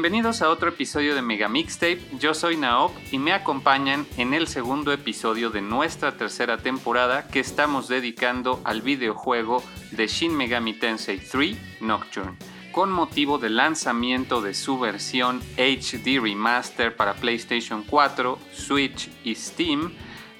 Bienvenidos a otro episodio de Mega Mixtape. Yo soy Naop y me acompañan en el segundo episodio de nuestra tercera temporada que estamos dedicando al videojuego de Shin Megami Tensei 3 Nocturne. Con motivo del lanzamiento de su versión HD Remaster para PlayStation 4, Switch y Steam,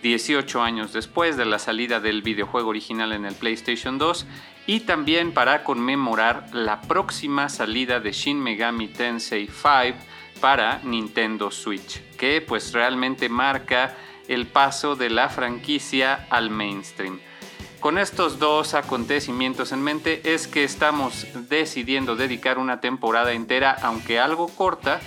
18 años después de la salida del videojuego original en el PlayStation 2 y también para conmemorar la próxima salida de Shin Megami Tensei 5 para Nintendo Switch, que pues realmente marca el paso de la franquicia al mainstream. Con estos dos acontecimientos en mente es que estamos decidiendo dedicar una temporada entera, aunque algo corta,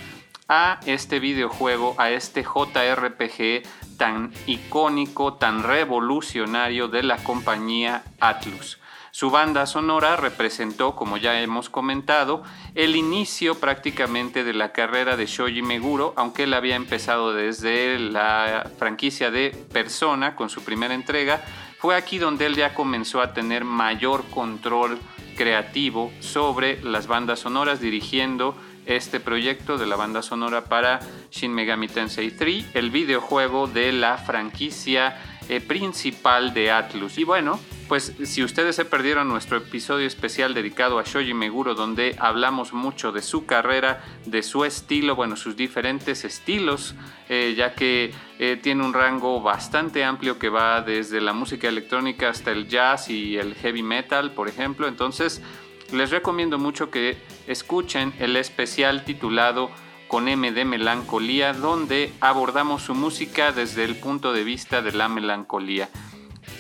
a este videojuego, a este JRPG tan icónico, tan revolucionario de la compañía Atlus. Su banda sonora representó, como ya hemos comentado, el inicio prácticamente de la carrera de Shoji Meguro, aunque él había empezado desde la franquicia de Persona con su primera entrega, fue aquí donde él ya comenzó a tener mayor control creativo sobre las bandas sonoras, dirigiendo este proyecto de la banda sonora para Shin Megami Tensei 3, el videojuego de la franquicia eh, principal de Atlus. Y bueno, pues si ustedes se perdieron nuestro episodio especial dedicado a Shoji Meguro, donde hablamos mucho de su carrera, de su estilo, bueno, sus diferentes estilos, eh, ya que eh, tiene un rango bastante amplio que va desde la música electrónica hasta el jazz y el heavy metal, por ejemplo. Entonces, les recomiendo mucho que escuchen el especial titulado con M de Melancolía, donde abordamos su música desde el punto de vista de la melancolía.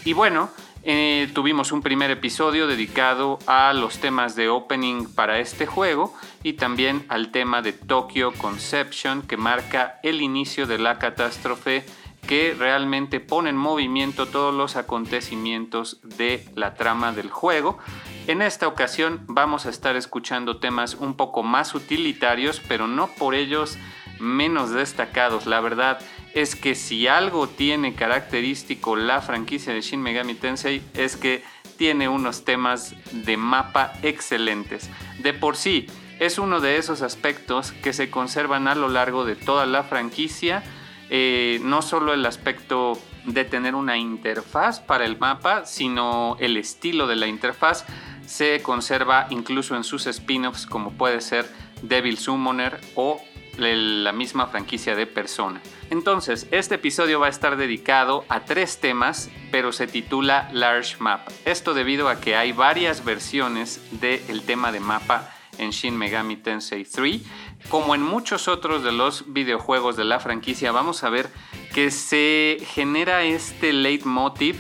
Y bueno, eh, tuvimos un primer episodio dedicado a los temas de opening para este juego y también al tema de Tokyo Conception que marca el inicio de la catástrofe que realmente pone en movimiento todos los acontecimientos de la trama del juego. En esta ocasión vamos a estar escuchando temas un poco más utilitarios, pero no por ellos menos destacados. La verdad es que si algo tiene característico la franquicia de Shin Megami Tensei es que tiene unos temas de mapa excelentes. De por sí, es uno de esos aspectos que se conservan a lo largo de toda la franquicia. Eh, no solo el aspecto de tener una interfaz para el mapa, sino el estilo de la interfaz se conserva incluso en sus spin-offs como puede ser Devil Summoner o la misma franquicia de Persona. Entonces, este episodio va a estar dedicado a tres temas, pero se titula Large Map. Esto debido a que hay varias versiones del tema de mapa en Shin Megami Tensei 3. Como en muchos otros de los videojuegos de la franquicia, vamos a ver que se genera este leitmotiv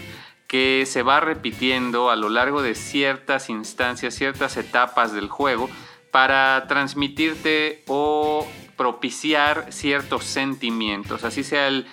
que se va repitiendo a lo largo de ciertas instancias, ciertas etapas del juego para transmitirte o propiciar ciertos sentimientos, así sea el,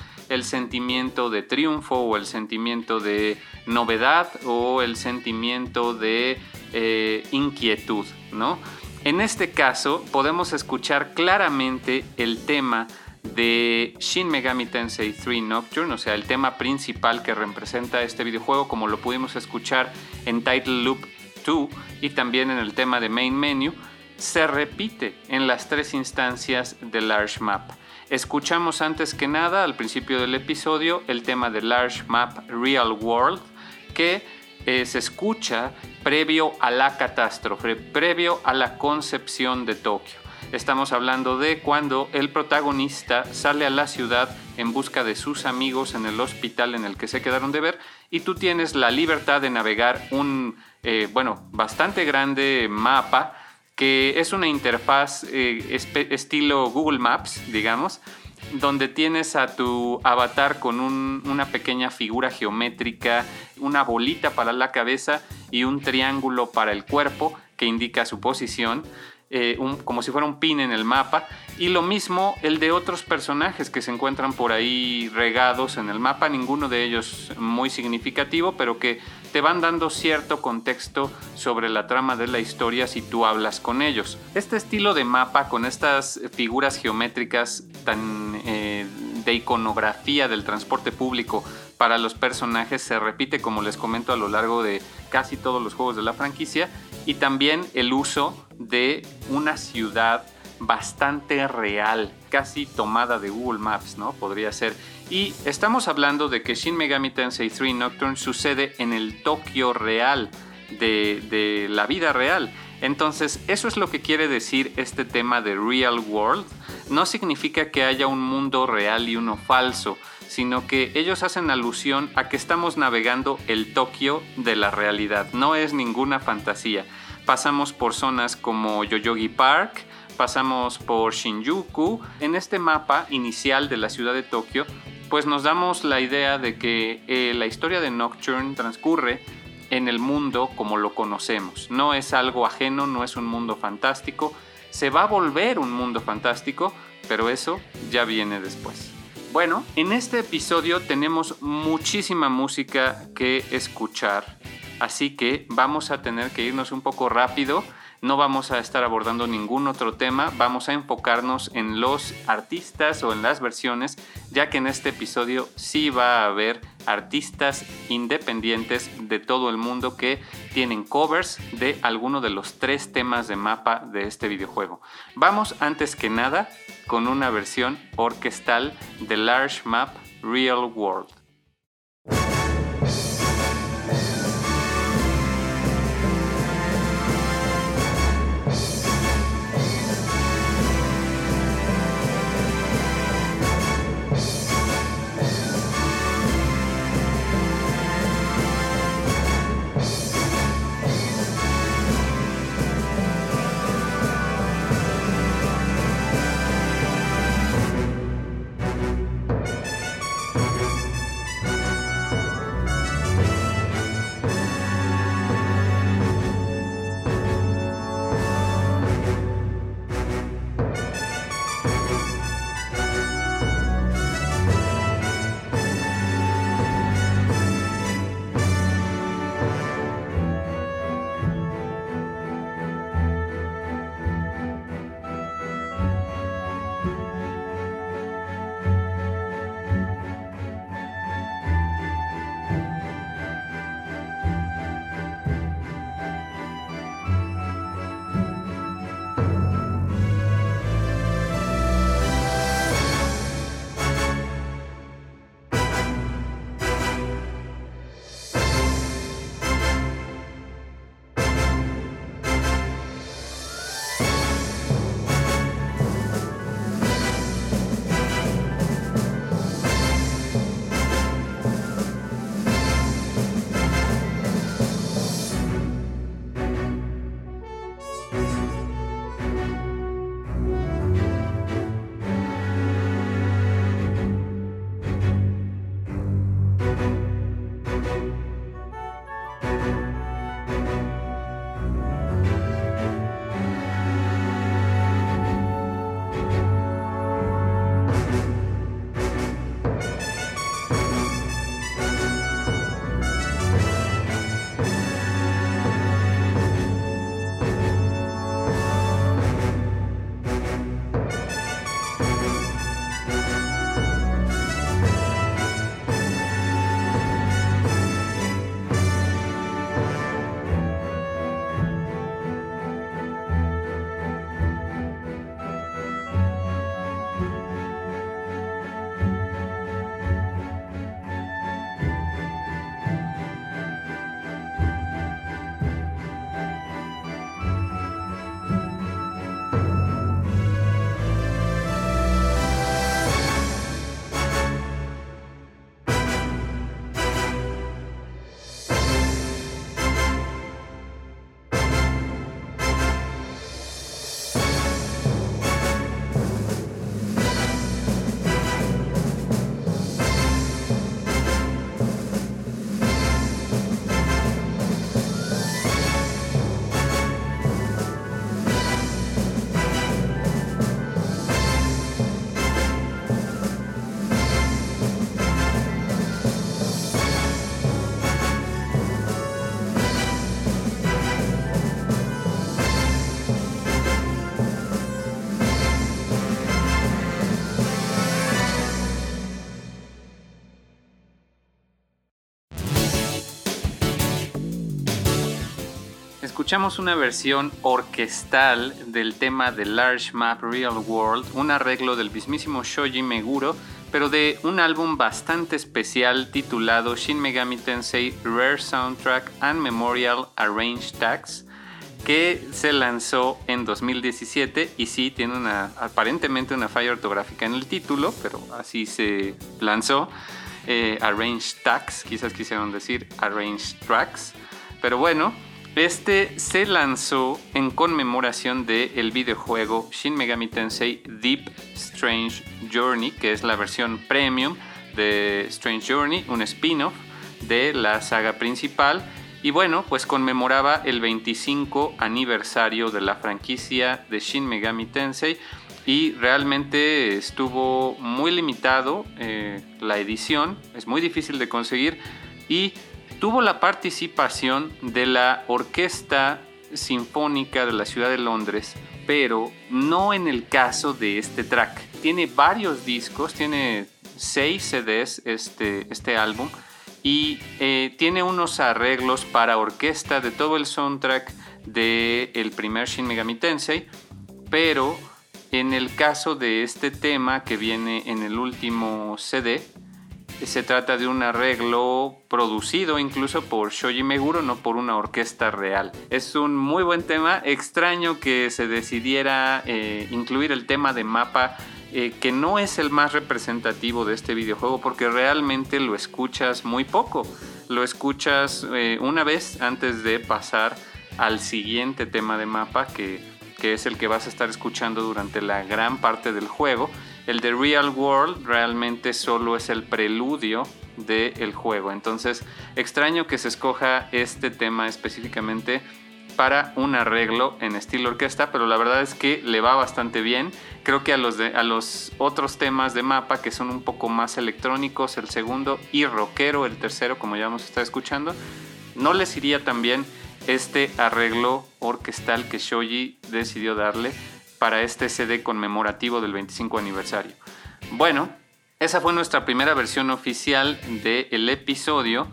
sentimiento de triunfo o el sentimiento de novedad o el sentimiento de eh, inquietud, ¿no? En este caso podemos escuchar claramente el tema de Shin Megami Tensei 3 Nocturne, o sea, el tema principal que representa este videojuego, como lo pudimos escuchar en Title Loop 2 y también en el tema de Main Menu, se repite en las tres instancias de Large Map. Escuchamos antes que nada al principio del episodio el tema de Large Map Real World que eh, se escucha previo a la catástrofe, previo a la concepción de Tokio. Estamos hablando de cuando el protagonista sale a la ciudad en busca de sus amigos en el hospital en el que se quedaron de ver y tú tienes la libertad de navegar un, eh, bueno, bastante grande mapa que es una interfaz eh, estilo Google Maps, digamos, donde tienes a tu avatar con una pequeña figura geométrica, una bolita para la cabeza y un triángulo para el cuerpo que indica su posición. Eh, como si fuera un pin en el mapa. Y lo mismo el de otros personajes que se encuentran por ahí regados en el mapa, ninguno de ellos muy significativo, pero que te van dando cierto contexto sobre la trama de la historia si tú hablas con ellos. Este estilo de mapa con estas figuras geométricas eh, de iconografía del transporte público para los personajes se repite como les comento a lo largo de casi todos los juegos de la franquicia y también el uso de una ciudad bastante real, casi tomada de Google Maps, ¿no? Podría ser. Y estamos hablando de que Shin Megami Tensei 3 Nocturne sucede en el Tokio real, de, de la vida real. Entonces, eso es lo que quiere decir este tema de Real World. No significa que haya un mundo real y uno falso, sino que ellos hacen alusión a que estamos navegando el Tokio de la realidad. No es ninguna fantasía pasamos por zonas como Yoyogi Park, pasamos por Shinjuku. En este mapa inicial de la ciudad de Tokio, pues nos damos la idea de que eh, la historia de Nocturne transcurre en el mundo como lo conocemos. No es algo ajeno, no es un mundo fantástico. Se va a volver un mundo fantástico, pero eso ya viene después. Bueno, en este episodio tenemos muchísima música que escuchar así que vamos a tener que irnos un poco rápido. No vamos a estar abordando ningún otro tema, vamos a enfocarnos en los artistas o en las versiones, ya que en este episodio sí va a haber artistas independientes de todo el mundo que tienen covers de alguno de los tres temas de mapa de este videojuego. Vamos antes que nada con una versión orquestal de Large Map Real World. Escuchamos una versión orquestal del tema de Large Map Real World, un arreglo del mismísimo Shoji Meguro, pero de un álbum bastante especial titulado Shin Megami Tensei Rare Soundtrack and Memorial Arranged Tags, que se lanzó en 2017 y sí tiene una aparentemente una falla ortográfica en el título, pero así se lanzó. Eh, arranged Tags, quizás quisieron decir Arranged Tracks, pero bueno, este se lanzó en conmemoración del el videojuego Shin Megami Tensei Deep Strange Journey, que es la versión premium de Strange Journey, un spin-off de la saga principal. Y bueno, pues conmemoraba el 25 aniversario de la franquicia de Shin Megami Tensei y realmente estuvo muy limitado eh, la edición, es muy difícil de conseguir y tuvo la participación de la Orquesta Sinfónica de la Ciudad de Londres, pero no en el caso de este track. Tiene varios discos, tiene seis CDs este, este álbum y eh, tiene unos arreglos para orquesta de todo el soundtrack del el primer Shin Megami Tensei, pero en el caso de este tema que viene en el último CD, se trata de un arreglo producido incluso por Shoji Meguro, no por una orquesta real. Es un muy buen tema, extraño que se decidiera eh, incluir el tema de mapa eh, que no es el más representativo de este videojuego porque realmente lo escuchas muy poco. Lo escuchas eh, una vez antes de pasar al siguiente tema de mapa que, que es el que vas a estar escuchando durante la gran parte del juego el de Real World realmente solo es el preludio del juego. Entonces, extraño que se escoja este tema específicamente para un arreglo en estilo orquesta, pero la verdad es que le va bastante bien. Creo que a los, a los otros temas de mapa que son un poco más electrónicos, el segundo, y rockero, el tercero, como ya hemos estado escuchando, no les iría tan bien este arreglo orquestal que Shoji decidió darle para este CD conmemorativo del 25 aniversario. Bueno, esa fue nuestra primera versión oficial del episodio.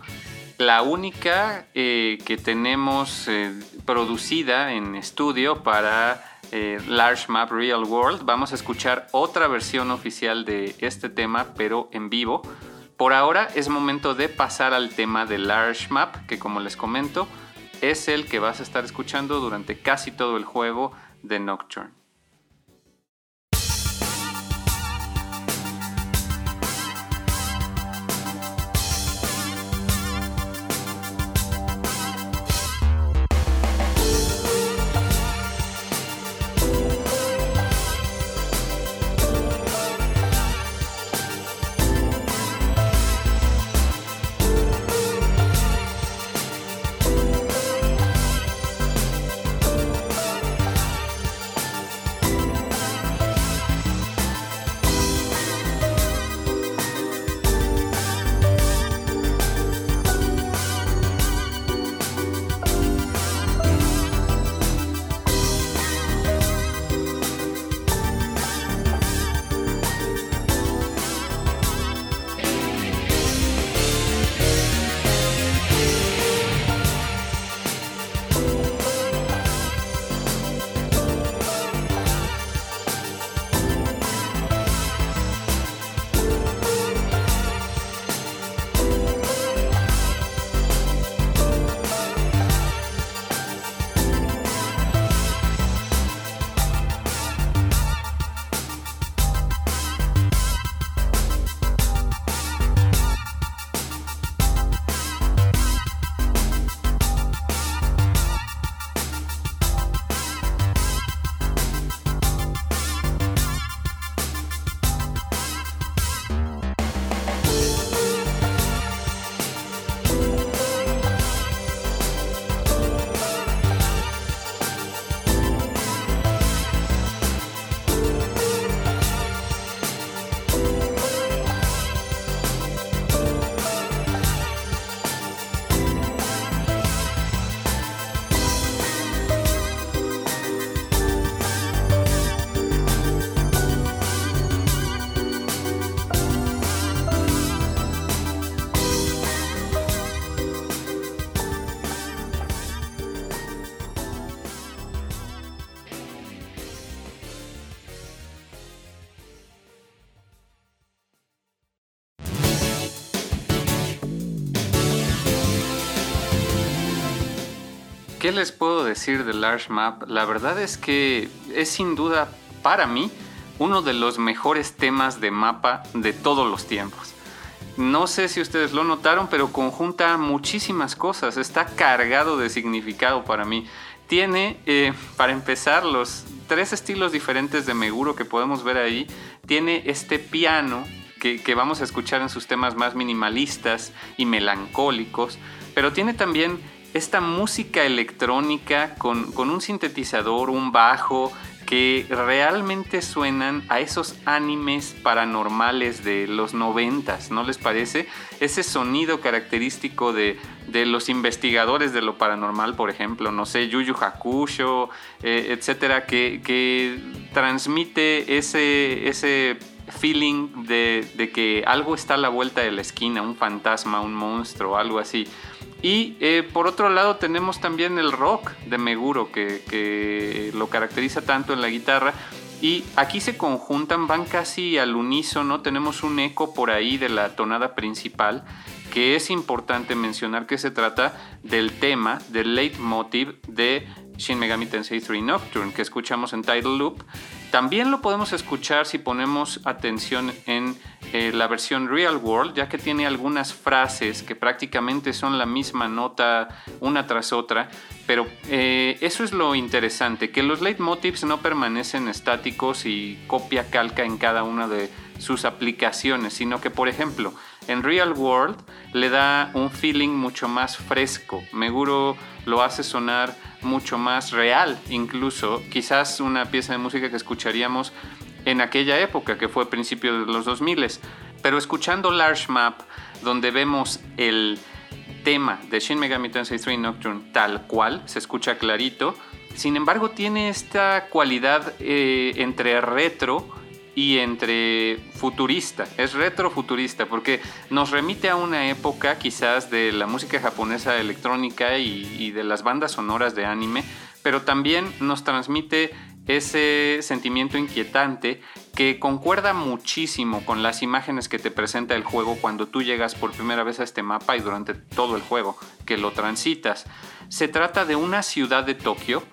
La única eh, que tenemos eh, producida en estudio para eh, Large Map Real World. Vamos a escuchar otra versión oficial de este tema, pero en vivo. Por ahora es momento de pasar al tema de Large Map, que como les comento, es el que vas a estar escuchando durante casi todo el juego de Nocturne. ¿Qué les puedo decir de Large Map? La verdad es que es sin duda para mí uno de los mejores temas de mapa de todos los tiempos. No sé si ustedes lo notaron, pero conjunta muchísimas cosas. Está cargado de significado para mí. Tiene, eh, para empezar, los tres estilos diferentes de Meguro que podemos ver ahí. Tiene este piano que, que vamos a escuchar en sus temas más minimalistas y melancólicos, pero tiene también esta música electrónica con, con, un sintetizador, un bajo, que realmente suenan a esos animes paranormales de los noventas, ¿no les parece? Ese sonido característico de, de, los investigadores de lo paranormal, por ejemplo, no sé, Yuyu Hakusho, eh, etcétera, que, que, transmite ese, ese feeling de, de que algo está a la vuelta de la esquina, un fantasma, un monstruo, algo así. Y eh, por otro lado tenemos también el rock de Meguro que, lo caracteriza tanto en la guitarra. Y aquí se conjuntan, van casi al unísono, tenemos un eco por ahí de la tonada principal, que es importante mencionar que se trata del tema, del leitmotiv de Shin Megami Tensei 3 Nocturne que escuchamos en Tidal Loop. También lo podemos escuchar si ponemos atención en eh, la versión Real World, ya que tiene algunas frases que prácticamente son la misma nota una tras otra, pero eh, eso es lo interesante, que los leitmotivs no permanecen estáticos y copia calca en cada una de sus aplicaciones, sino que por ejemplo en Real World le da un feeling mucho más fresco, Meguro lo hace sonar mucho más real, incluso quizás una pieza de música que escucharíamos en aquella época, que fue principio de los 2000. Pero escuchando Large Map, donde vemos el tema de Shin Megami Tensei 3 Nocturne tal cual, se escucha clarito, sin embargo tiene esta cualidad eh, entre retro y entre futurista, es retrofuturista, porque nos remite a una época quizás de la música japonesa electrónica y, de las bandas sonoras de anime, pero también nos transmite ese sentimiento inquietante que concuerda muchísimo con las imágenes que te presenta el juego cuando tú llegas por primera vez a este mapa y durante todo el juego que lo transitas. Se trata de una ciudad de Tokio,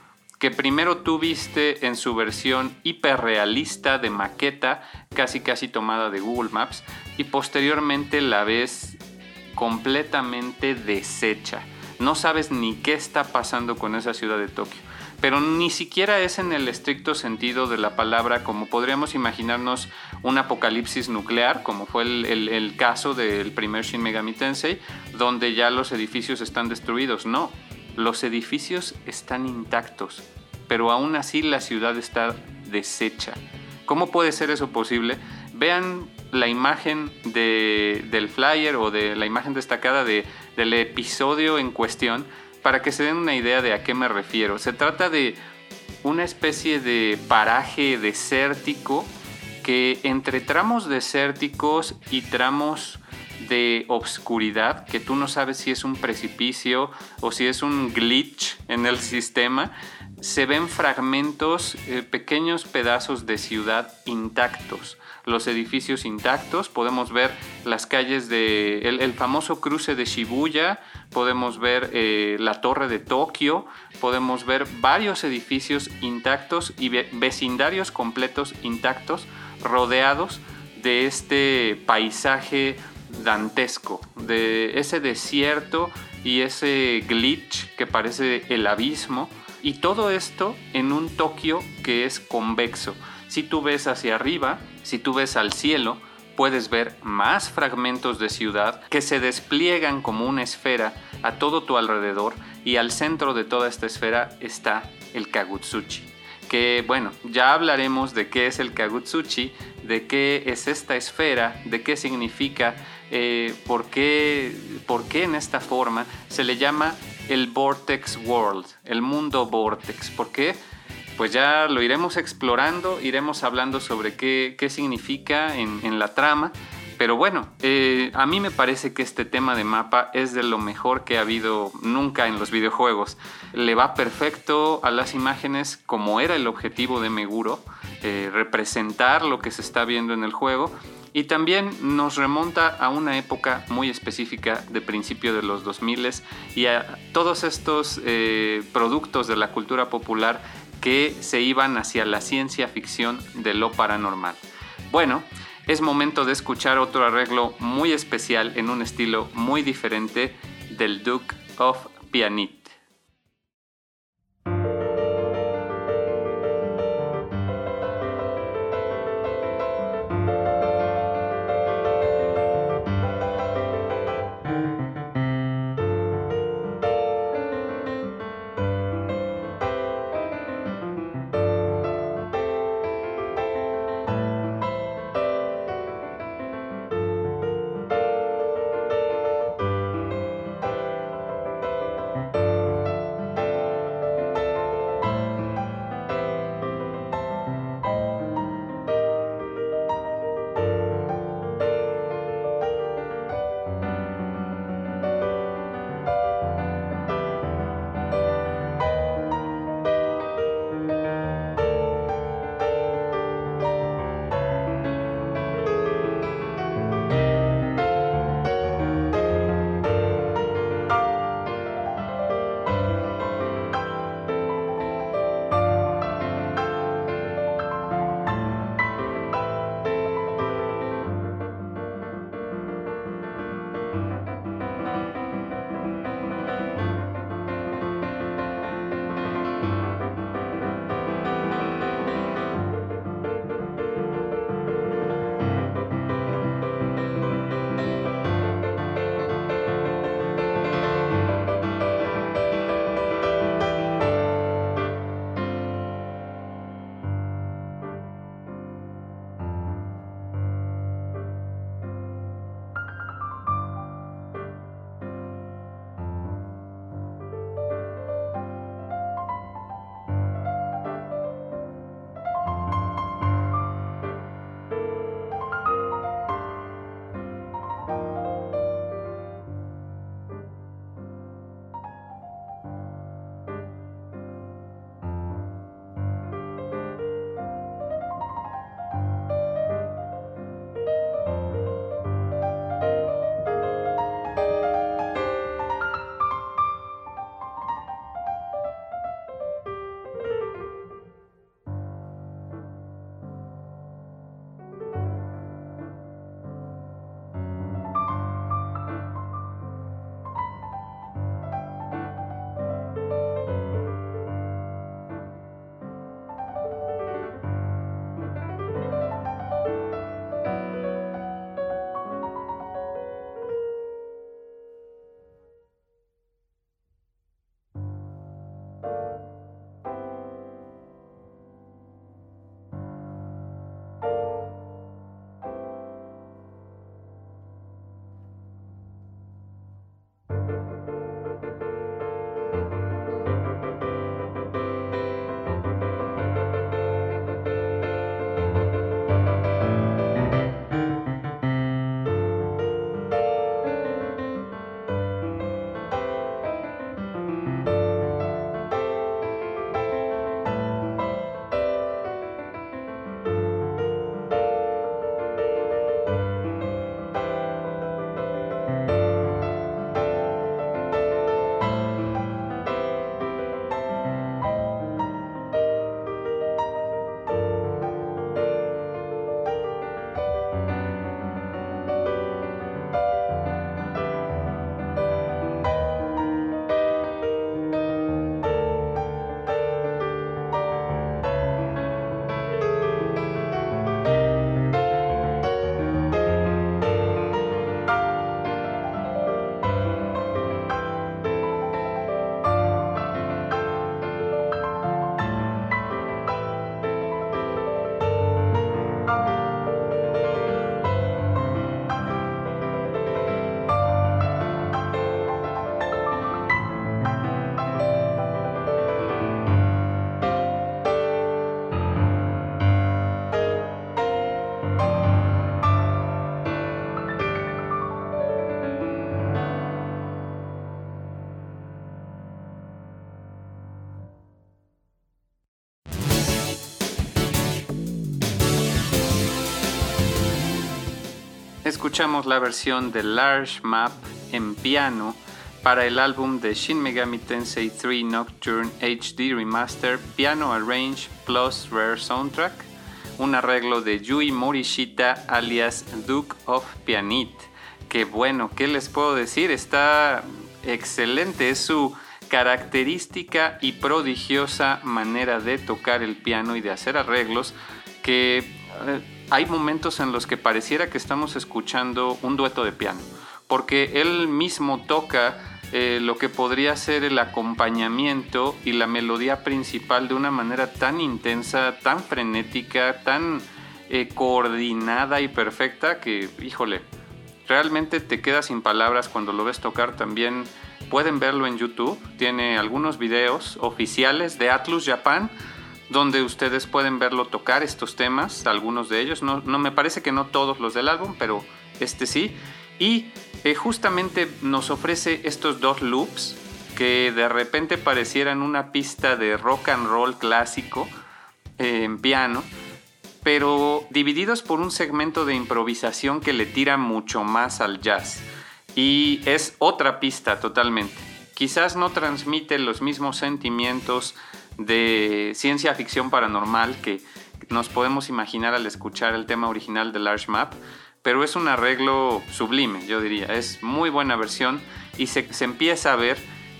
que primero tú viste en su versión hiperrealista de maqueta, casi casi tomada de Google Maps, y posteriormente la ves completamente deshecha. No sabes ni qué está pasando con esa ciudad de Tokio. Pero ni siquiera es en el estricto sentido de la palabra como podríamos imaginarnos un apocalipsis nuclear, como fue el, el caso del primer Shin Megami Tensei, donde ya los edificios están destruidos. No, los edificios están intactos, pero aún así la ciudad está deshecha. ¿Cómo puede ser eso posible? Vean la imagen del flyer o de la imagen destacada del episodio en cuestión para que se den una idea de a qué me refiero. Se trata de una especie de paraje desértico que entre tramos desérticos y tramos de obscuridad que tú no sabes si es un precipicio o si es un glitch en el sistema, se ven fragmentos, eh, pequeños pedazos de ciudad intactos. Los edificios intactos, podemos ver las calles de el, famoso cruce de Shibuya, podemos ver eh, la torre de Tokio, podemos ver varios edificios intactos y vecindarios completos intactos rodeados de este paisaje dantesco, de ese desierto y ese glitch que parece el abismo. Y todo esto en un Tokio que es convexo. Si tú ves hacia arriba, si tú ves al cielo, puedes ver más fragmentos de ciudad que se despliegan como una esfera a todo tu alrededor y al centro de toda esta esfera está el Kagutsuchi. Que bueno, ya hablaremos de qué es el Kagutsuchi, de qué es esta esfera, de qué significa eh, ¿por, qué, por qué en esta forma se le llama el Vortex World, el mundo Vortex. ¿Por qué? Pues ya lo iremos explorando, iremos hablando sobre qué, qué significa en, la trama. Pero bueno, eh, a mí me parece que este tema de mapa es de lo mejor que ha habido nunca en los videojuegos. Le va perfecto a las imágenes como era el objetivo de Meguro, eh, representar lo que se está viendo en el juego Y también nos remonta a una época muy específica de principio de los 2000 y a todos estos eh, productos de la cultura popular que se iban hacia la ciencia ficción de lo paranormal. Bueno, es momento de escuchar otro arreglo muy especial en un estilo muy diferente del Duke of Pianit. Escuchamos la versión de Large Map en piano para el álbum de Shin Megami Tensei 3 Nocturne HD Remaster Piano Arrange Plus Rare Soundtrack, un arreglo de Yui Morishita alias Duke of Pianit. Que bueno, ¿qué les puedo decir? Está excelente, es su característica y prodigiosa manera de tocar el piano y de hacer arreglos que hay momentos en los que pareciera que estamos escuchando un dueto de piano, porque él mismo toca eh, lo que podría ser el acompañamiento y la melodía principal de una manera tan intensa, tan frenética, tan eh, coordinada y perfecta que, híjole, realmente te quedas sin palabras cuando lo ves tocar también. Pueden verlo en YouTube, tiene algunos videos oficiales de Atlus Japan donde ustedes pueden verlo tocar estos temas, algunos de ellos, no, no me parece que no todos los del álbum, pero este sí. Y eh, justamente nos ofrece estos dos loops que de repente parecieran una pista de rock and roll clásico eh, en piano, pero divididos por un segmento de improvisación que le tira mucho más al jazz. Y es otra pista totalmente. Quizás no transmite los mismos sentimientos de ciencia ficción paranormal que nos podemos imaginar al escuchar el tema original de Large Map, pero es un arreglo sublime, yo diría. Es muy buena versión y se, empieza a ver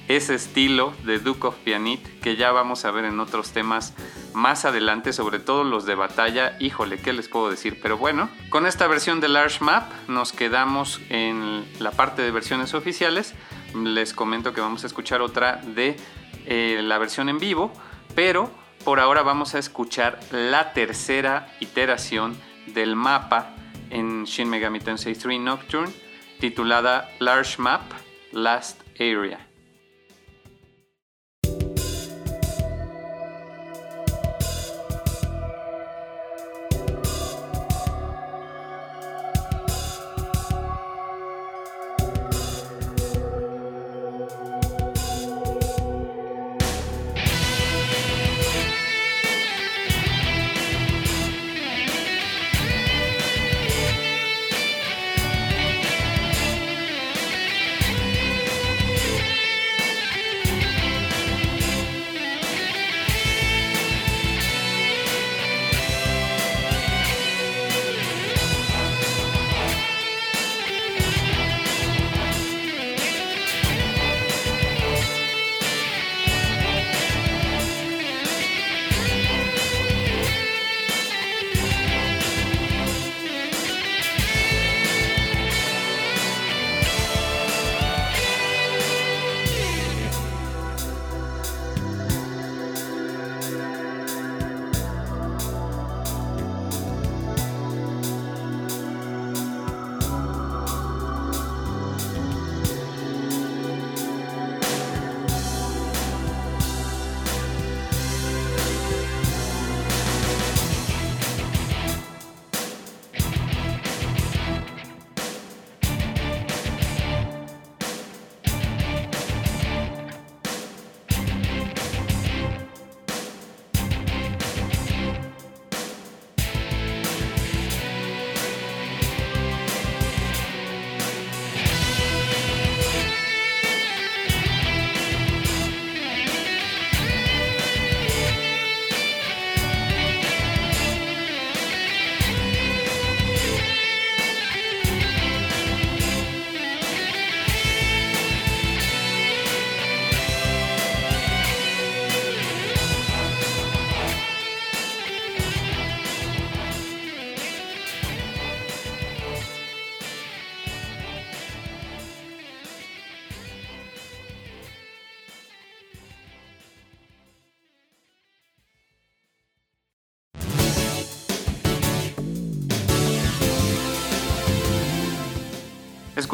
ese estilo de Duke of Pianit que ya vamos a ver en otros temas más adelante, sobre todo los de batalla. Híjole, ¿qué les puedo decir? Pero bueno, con esta versión de Large Map nos quedamos en la parte de versiones oficiales. Les comento que vamos a escuchar otra de eh, la versión en vivo, pero por ahora vamos a escuchar la tercera iteración del mapa en Shin Megami Tensei 3 Nocturne titulada Large Map Last Area.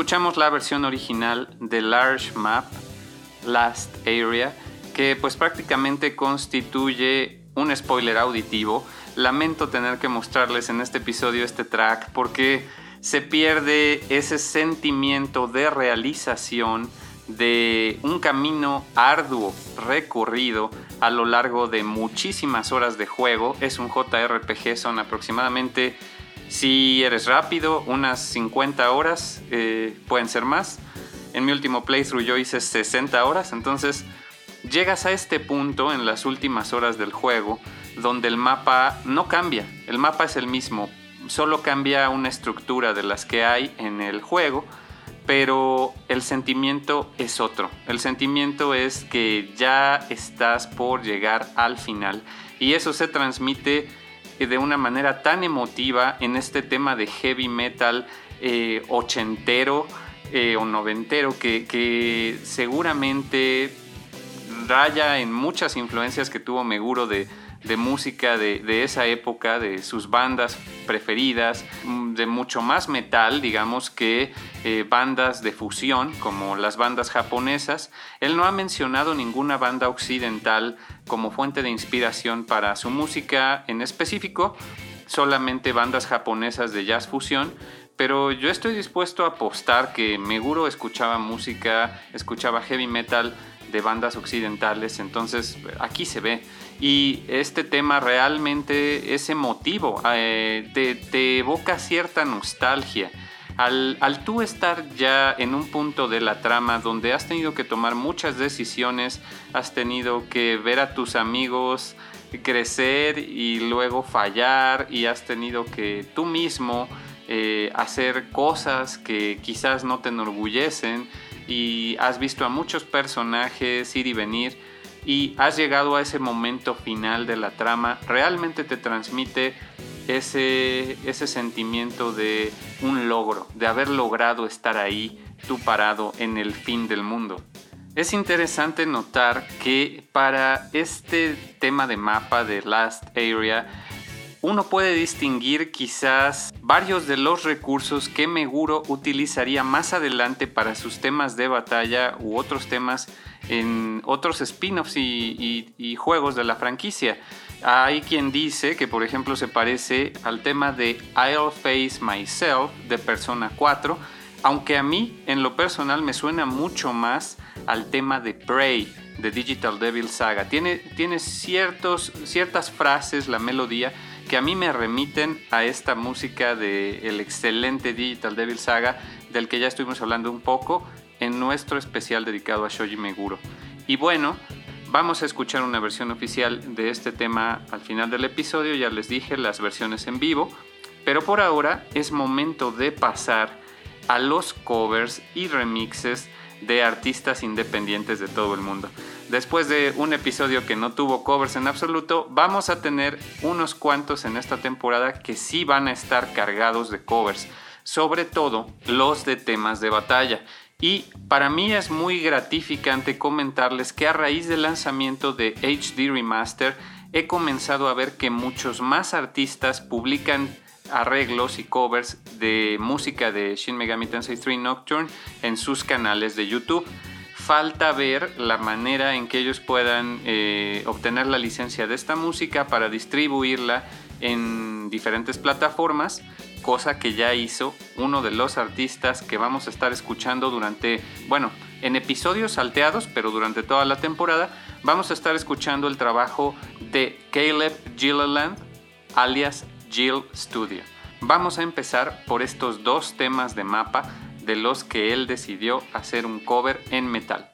Escuchamos la versión original de Large Map Last Area, que pues prácticamente constituye un spoiler auditivo. Lamento tener que mostrarles en este episodio este track porque se pierde ese sentimiento de realización de un camino arduo recorrido a lo largo de muchísimas horas de juego. Es un JRPG, son aproximadamente Si eres rápido, unas 50 horas, eh, pueden ser más. En mi último playthrough yo hice 60 horas, entonces llegas a este punto en las últimas horas del juego donde el mapa no cambia, el mapa es el mismo, solo cambia una estructura de las que hay en el juego, pero el sentimiento es otro. El sentimiento es que ya estás por llegar al final y eso se transmite de una manera tan emotiva en este tema de heavy metal eh, ochentero eh, o noventero que, que seguramente raya en muchas influencias que tuvo Meguro de, de música de, esa época, de sus bandas preferidas, mm, de mucho más metal, digamos, que eh, bandas de fusión, como las bandas japonesas. Él no ha mencionado ninguna banda occidental como fuente de inspiración para su música en específico, solamente bandas japonesas de jazz fusión, pero yo estoy dispuesto a apostar que Meguro escuchaba música, escuchaba heavy metal de bandas occidentales, entonces aquí se ve. Y este tema realmente es emotivo, eh, te, evoca cierta nostalgia. Al, al, tú estar ya en un punto de la trama donde has tenido que tomar muchas decisiones, has tenido que ver a tus amigos crecer y luego fallar y has tenido que tú mismo eh, hacer cosas que quizás no te enorgullecen y has visto a muchos personajes ir y venir y has llegado a ese momento final de la trama, realmente te transmite ese, ese sentimiento de un logro, de haber logrado estar ahí, tú parado en el fin del mundo. Es interesante notar que para este tema de mapa de Last Area, uno puede distinguir quizás varios de los recursos que Meguro utilizaría más adelante para sus temas de batalla u otros temas en otros spin-offs y, juegos de la franquicia. Hay quien dice que por ejemplo se parece al tema de I'll Face Myself de Persona 4, aunque a mí en lo personal me suena mucho más al tema de Prey de Digital Devil Saga. Tiene, ciertas frases, la melodía, que a mí me remiten a esta música del el excelente Digital Devil Saga, del que ya estuvimos hablando un poco en nuestro especial dedicado a Shoji Meguro. Y bueno, vamos a escuchar una versión oficial de este tema al final del episodio, ya les dije las versiones en vivo, pero por ahora es momento de pasar a los covers y remixes de artistas independientes de todo el mundo después de un episodio que no tuvo covers en absoluto, vamos a tener unos cuantos en esta temporada que sí van a estar cargados de covers, sobre todo los de temas de batalla. Y para mí es muy gratificante comentarles que a raíz del lanzamiento de HD Remaster he comenzado a ver que muchos más artistas publican arreglos y covers de música de Shin Megami Tensei 3 Nocturne en sus canales de YouTube falta ver la manera en que ellos puedan eh, obtener la licencia de esta música para distribuirla en diferentes plataformas, cosa que ya hizo uno de los artistas que vamos a estar escuchando durante, bueno, en episodios salteados, pero durante toda la temporada, vamos a estar escuchando el trabajo de Caleb Gilliland, alias Jill Studio. Vamos a empezar por estos dos temas de mapa de los que él decidió hacer un cover en metal.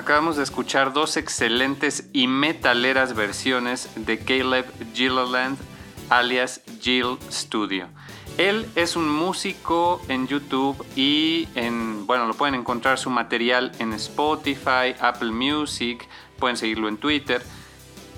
Acabamos de escuchar dos excelentes y metaleras versiones de Caleb Gilliland alias Jill Studio. Él es un músico en YouTube y en, bueno, lo pueden encontrar su material en Spotify, Apple Music, pueden seguirlo en Twitter,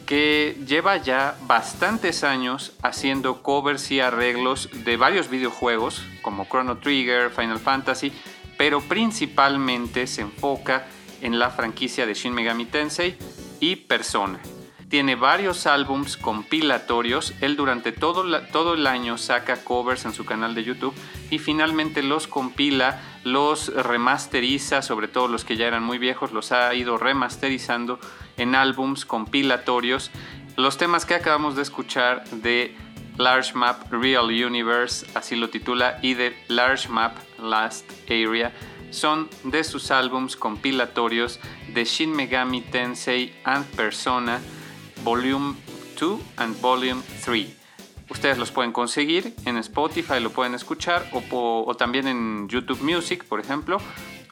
que lleva ya bastantes años haciendo covers y arreglos de varios videojuegos como Chrono Trigger, Final Fantasy, pero principalmente se enfoca en la franquicia de Shin Megami Tensei y Persona. Tiene varios álbums compilatorios. Él durante todo, todo el año saca covers en su canal de YouTube y finalmente los compila, los remasteriza, sobre todo los que ya eran muy viejos, los ha ido remasterizando en álbums compilatorios. Los temas que acabamos de escuchar de Large Map Real Universe, así lo titula, y de Large Map Last Area, son de sus álbums compilatorios de Shin Megami Tensei and Persona Volume 2 and Volume 3. Ustedes los pueden conseguir en Spotify, lo pueden escuchar o, también en YouTube Music, por ejemplo,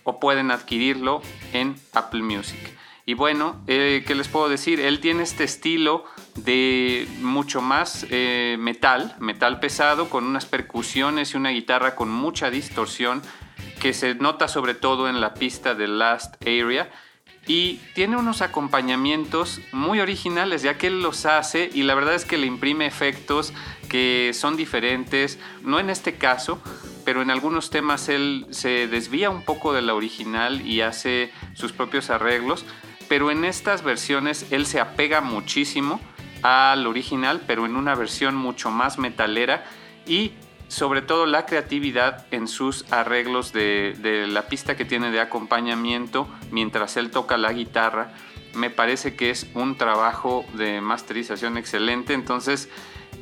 o pueden adquirirlo en Apple Music. Y bueno, eh, ¿qué les puedo decir? Él tiene este estilo de mucho más eh, metal, metal pesado, con unas percusiones y una guitarra con mucha distorsión, que se nota sobre todo en la pista de Last Area. Y tiene unos acompañamientos muy originales ya que él los hace y la verdad es que le imprime efectos que son diferentes, no en este caso, pero en algunos temas él se desvía un poco de la original y hace sus propios arreglos, pero en estas versiones él se apega muchísimo al original, pero en una versión mucho más metalera y sobre todo la creatividad en sus arreglos de, la pista que tiene de acompañamiento mientras él toca la guitarra. Me parece que es un trabajo de masterización excelente, entonces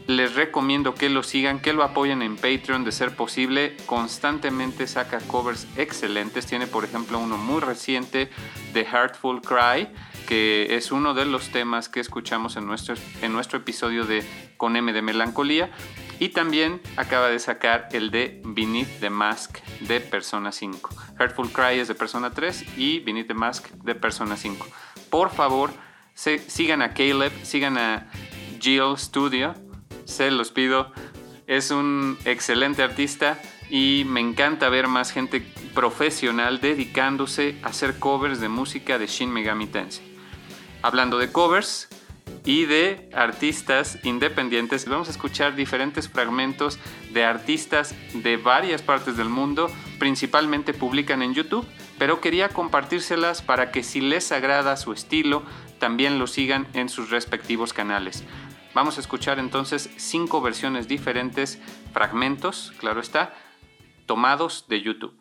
les recomiendo que lo sigan, que lo apoyen en Patreon de ser posible. Constantemente saca covers excelentes. Tiene por ejemplo uno muy reciente de Heartful Cry, que es uno de los temas que escuchamos en nuestro, en nuestro episodio de Con M de Melancolía. Y también acaba de sacar el de Beneath the Mask de Persona 5. Heartful Cry es de Persona 3 y Beneath the Mask de Persona 5. Por favor, sigan a Caleb, sigan a Jill Studio, se los pido. Es un excelente artista y me encanta ver más gente profesional dedicándose a hacer covers de música de Shin Megami Tensei. Hablando de covers, y de artistas independientes. Vamos a escuchar diferentes fragmentos de artistas de varias partes del mundo, principalmente publican en YouTube, pero quería compartírselas para que si les agrada su estilo, también lo sigan en sus respectivos canales. Vamos a escuchar entonces cinco versiones diferentes, fragmentos, claro está, tomados de YouTube.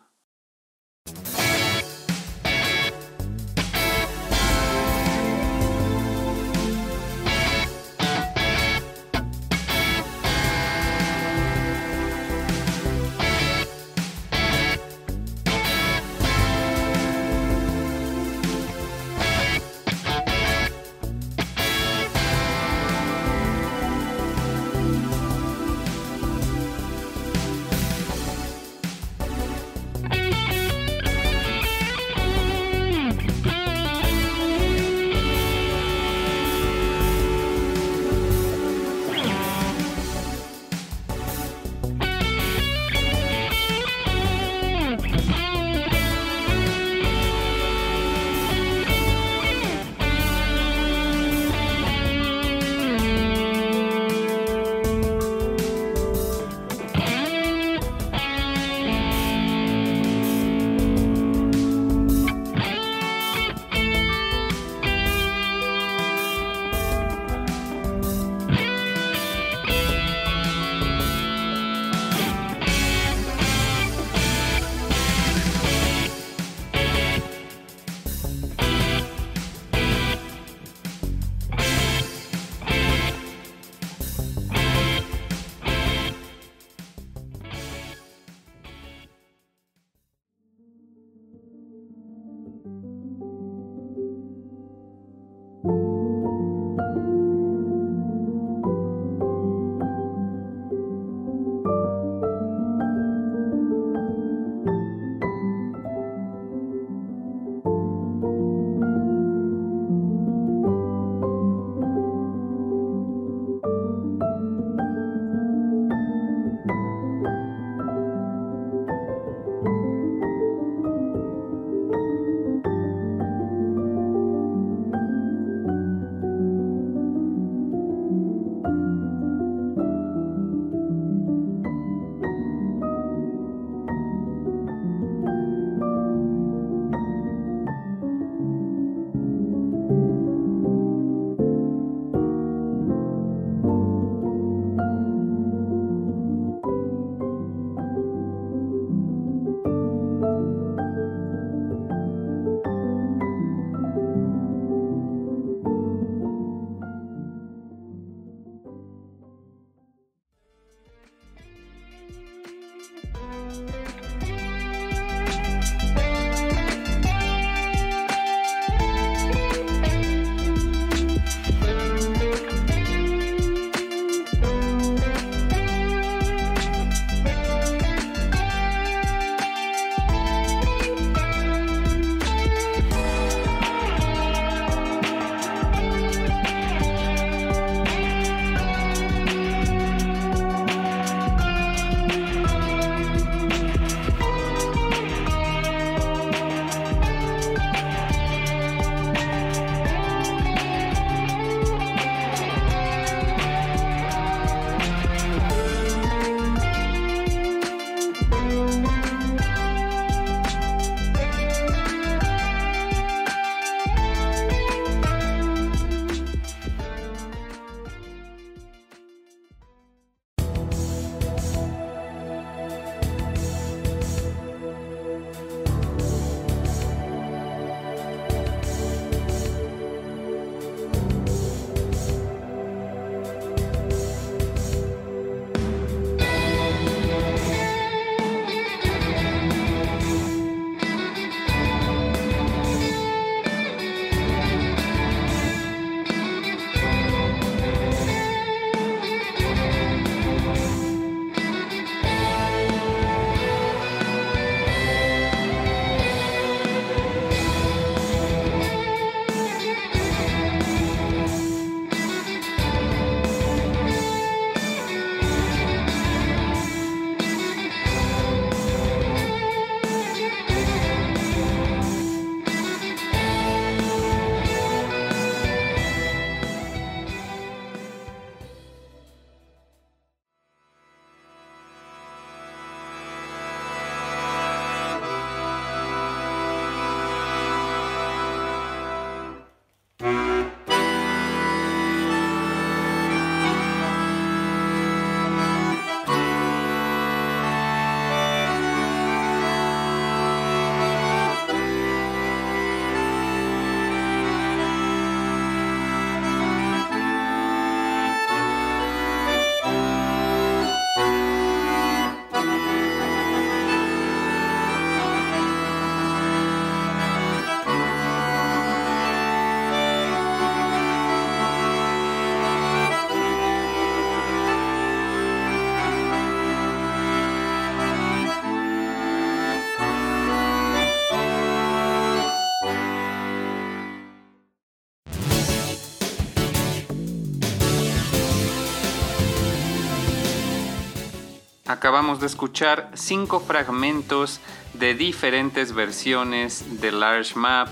Acabamos de escuchar cinco fragmentos de diferentes versiones de Large Map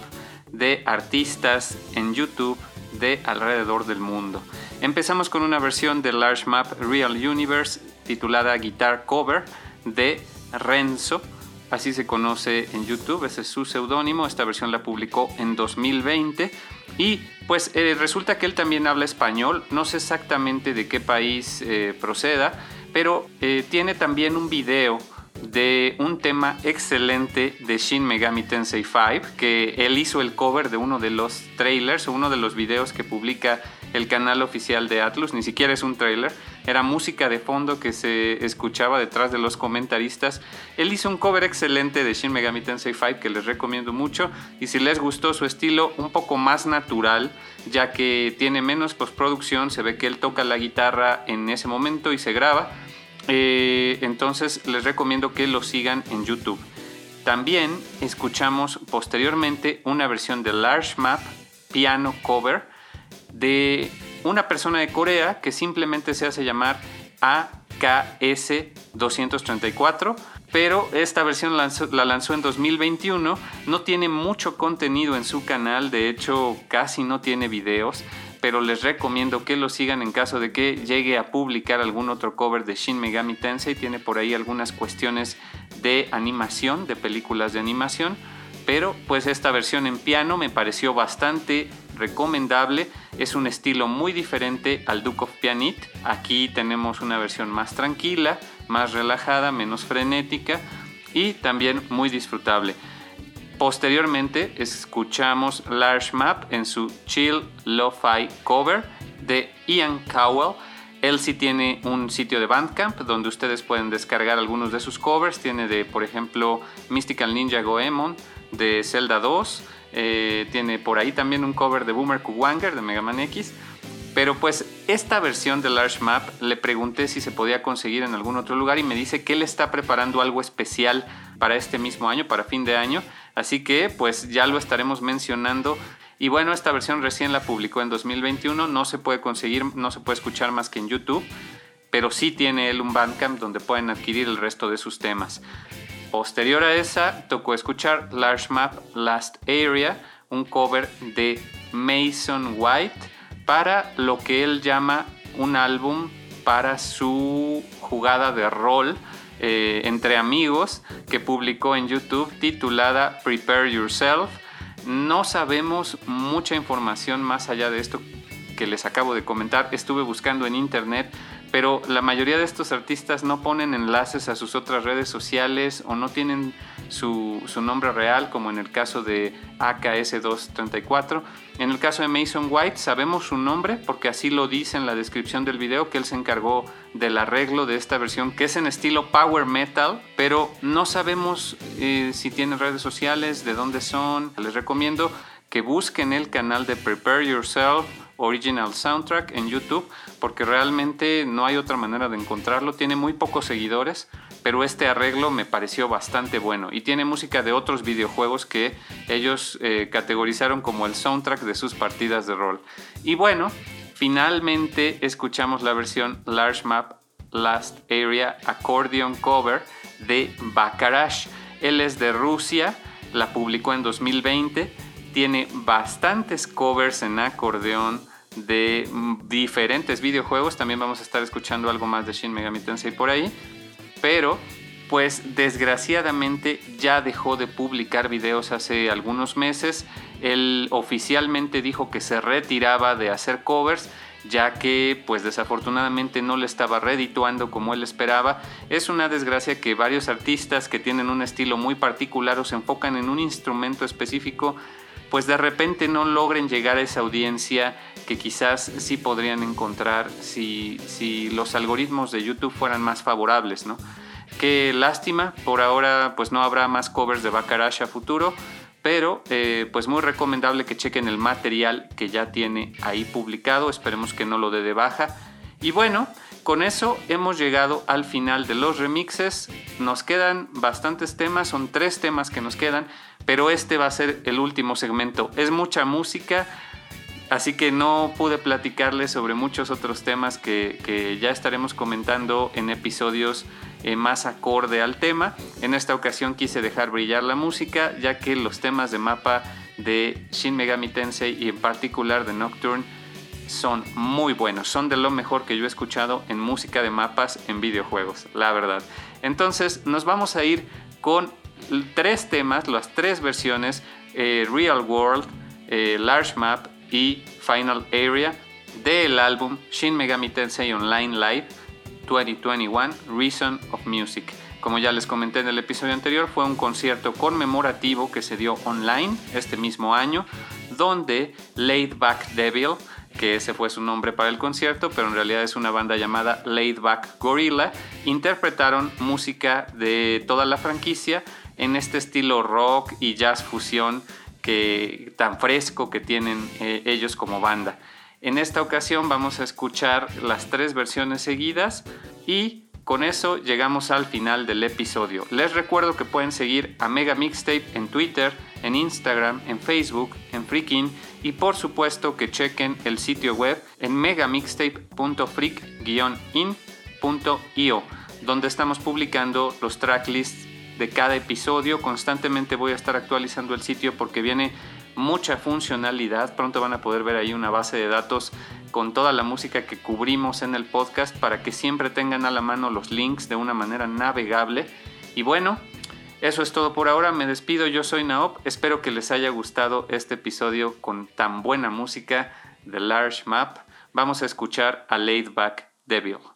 de artistas en YouTube de alrededor del mundo. Empezamos con una versión de Large Map Real Universe titulada Guitar Cover de Renzo, así se conoce en YouTube, ese es su seudónimo, esta versión la publicó en 2020 y pues eh, resulta que él también habla español, no sé exactamente de qué país eh, proceda, pero eh, tiene también un video de un tema excelente de Shin Megami Tensei 5, que él hizo el cover de uno de los trailers, uno de los videos que publica el canal oficial de Atlus, ni siquiera es un trailer, era música de fondo que se escuchaba detrás de los comentaristas. Él hizo un cover excelente de Shin Megami Tensei 5 que les recomiendo mucho y si les gustó su estilo un poco más natural, ya que tiene menos postproducción, se ve que él toca la guitarra en ese momento y se graba eh, entonces les recomiendo que lo sigan en YouTube. También escuchamos posteriormente una versión de Large Map Piano Cover de una persona de Corea que simplemente se hace llamar AKS234, pero esta versión la lanzó en 2021, no tiene mucho contenido en su canal, de hecho casi no tiene videos, pero les recomiendo que lo sigan en caso de que llegue a publicar algún otro cover de Shin Megami Tensei. Tiene por ahí algunas cuestiones de animación, de películas de animación, pero pues esta versión en piano me pareció bastante recomendable. Es un estilo muy diferente al Duke of Pianit. Aquí tenemos una versión más tranquila, más relajada, menos frenética y también muy disfrutable. Posteriormente escuchamos Large Map en su Chill Lo-Fi cover de Ian Cowell. Él sí tiene un sitio de Bandcamp donde ustedes pueden descargar algunos de sus covers. Tiene de, por ejemplo, Mystical Ninja Goemon de Zelda 2. Eh, tiene por ahí también un cover de Boomer Kuwanger de Mega Man X. Pero pues esta versión de Large Map le pregunté si se podía conseguir en algún otro lugar y me dice que él está preparando algo especial para este mismo año, para fin de año. Así que pues ya lo estaremos mencionando. Y bueno, esta versión recién la publicó en 2021, no se puede conseguir, no se puede escuchar más que en YouTube, pero sí tiene él un Bandcamp donde pueden adquirir el resto de sus temas. Posterior a esa, tocó escuchar Large Map Last Area, un cover de Mason White para lo que él llama un álbum para su jugada de rol eh, entre amigos que publicó en YouTube titulada Prepare Yourself. No sabemos mucha información más allá de esto que les acabo de comentar. Estuve buscando en internet pero la mayoría de estos artistas no ponen enlaces a sus otras redes sociales o no tienen su, nombre real, como en el caso de AKS234. En el caso de Mason White sabemos su nombre porque así lo dice en la descripción del video que él se encargó del arreglo de esta versión que es en estilo power metal, pero no sabemos eh, si tiene redes sociales, de dónde son. Les recomiendo que busquen el canal de Prepare Yourself Original Soundtrack en YouTube porque realmente no hay otra manera de encontrarlo. Tiene muy pocos seguidores, pero este arreglo me pareció bastante bueno y tiene música de otros videojuegos que ellos eh, categorizaron como el soundtrack de sus partidas de rol. Y bueno, finalmente escuchamos la versión Large Map Last Area Accordion Cover de Bakarash. Él es de Rusia, la publicó en 2020 tiene bastantes covers en acordeón de diferentes videojuegos. También vamos a estar escuchando algo más de Shin Megami Tensei por ahí. Pero, pues desgraciadamente ya dejó de publicar videos hace algunos meses. Él oficialmente dijo que se retiraba de hacer covers ya que pues desafortunadamente no le estaba redituando como él esperaba. Es una desgracia que varios artistas que tienen un estilo muy particular o se enfocan en un instrumento específico pues de repente no logren llegar a esa audiencia que quizás sí podrían encontrar si, si los algoritmos de YouTube fueran más favorables, ¿no? Qué lástima, por ahora pues no habrá más covers de Bacarash a futuro, pero eh, pues muy recomendable que chequen el material que ya tiene ahí publicado, esperemos que no lo dé de baja. Y bueno, con eso hemos llegado al final de los remixes. Nos quedan bastantes temas, son tres temas que nos quedan, pero este va a ser el último segmento. Es mucha música, así que no pude platicarles sobre muchos otros temas que, ya estaremos comentando en episodios eh, más acorde al tema. En esta ocasión quise dejar brillar la música, ya que los temas de mapa de Shin Megami Tensei y en particular de Nocturne son muy buenos, son de lo mejor que yo he escuchado en música de mapas en videojuegos, la verdad. Entonces nos vamos a ir con tres temas, las tres versiones, eh, Real World, eh, Large Map y Final Area del álbum Shin Megami Tensei Online Live 2021 Reason of Music. Como ya les comenté en el episodio anterior, fue un concierto conmemorativo que se dio online este mismo año, donde Laid Back Devil, que ese fue su nombre para el concierto, pero en realidad es una banda llamada Laid Back Gorilla, interpretaron música de toda la franquicia en este estilo rock y jazz fusión que, tan fresco que tienen eh, ellos como banda. En esta ocasión vamos a escuchar las tres versiones seguidas y con eso llegamos al final del episodio. Les recuerdo que pueden seguir a Mega Mixtape en Twitter, en Instagram, en Facebook, en Freaking y por supuesto que chequen el sitio web en megamixtape.freak-in.io donde estamos publicando los tracklists de cada episodio. Constantemente voy a estar actualizando el sitio porque viene mucha funcionalidad. Pronto van a poder ver ahí una base de datos con toda la música que cubrimos en el podcast para que siempre tengan a la mano los links de una manera navegable. Y bueno, eso es todo por ahora. Me despido. Yo soy Naop. Espero que les haya gustado este episodio con tan buena música de Large Map. Vamos a escuchar a Laid Back Devil.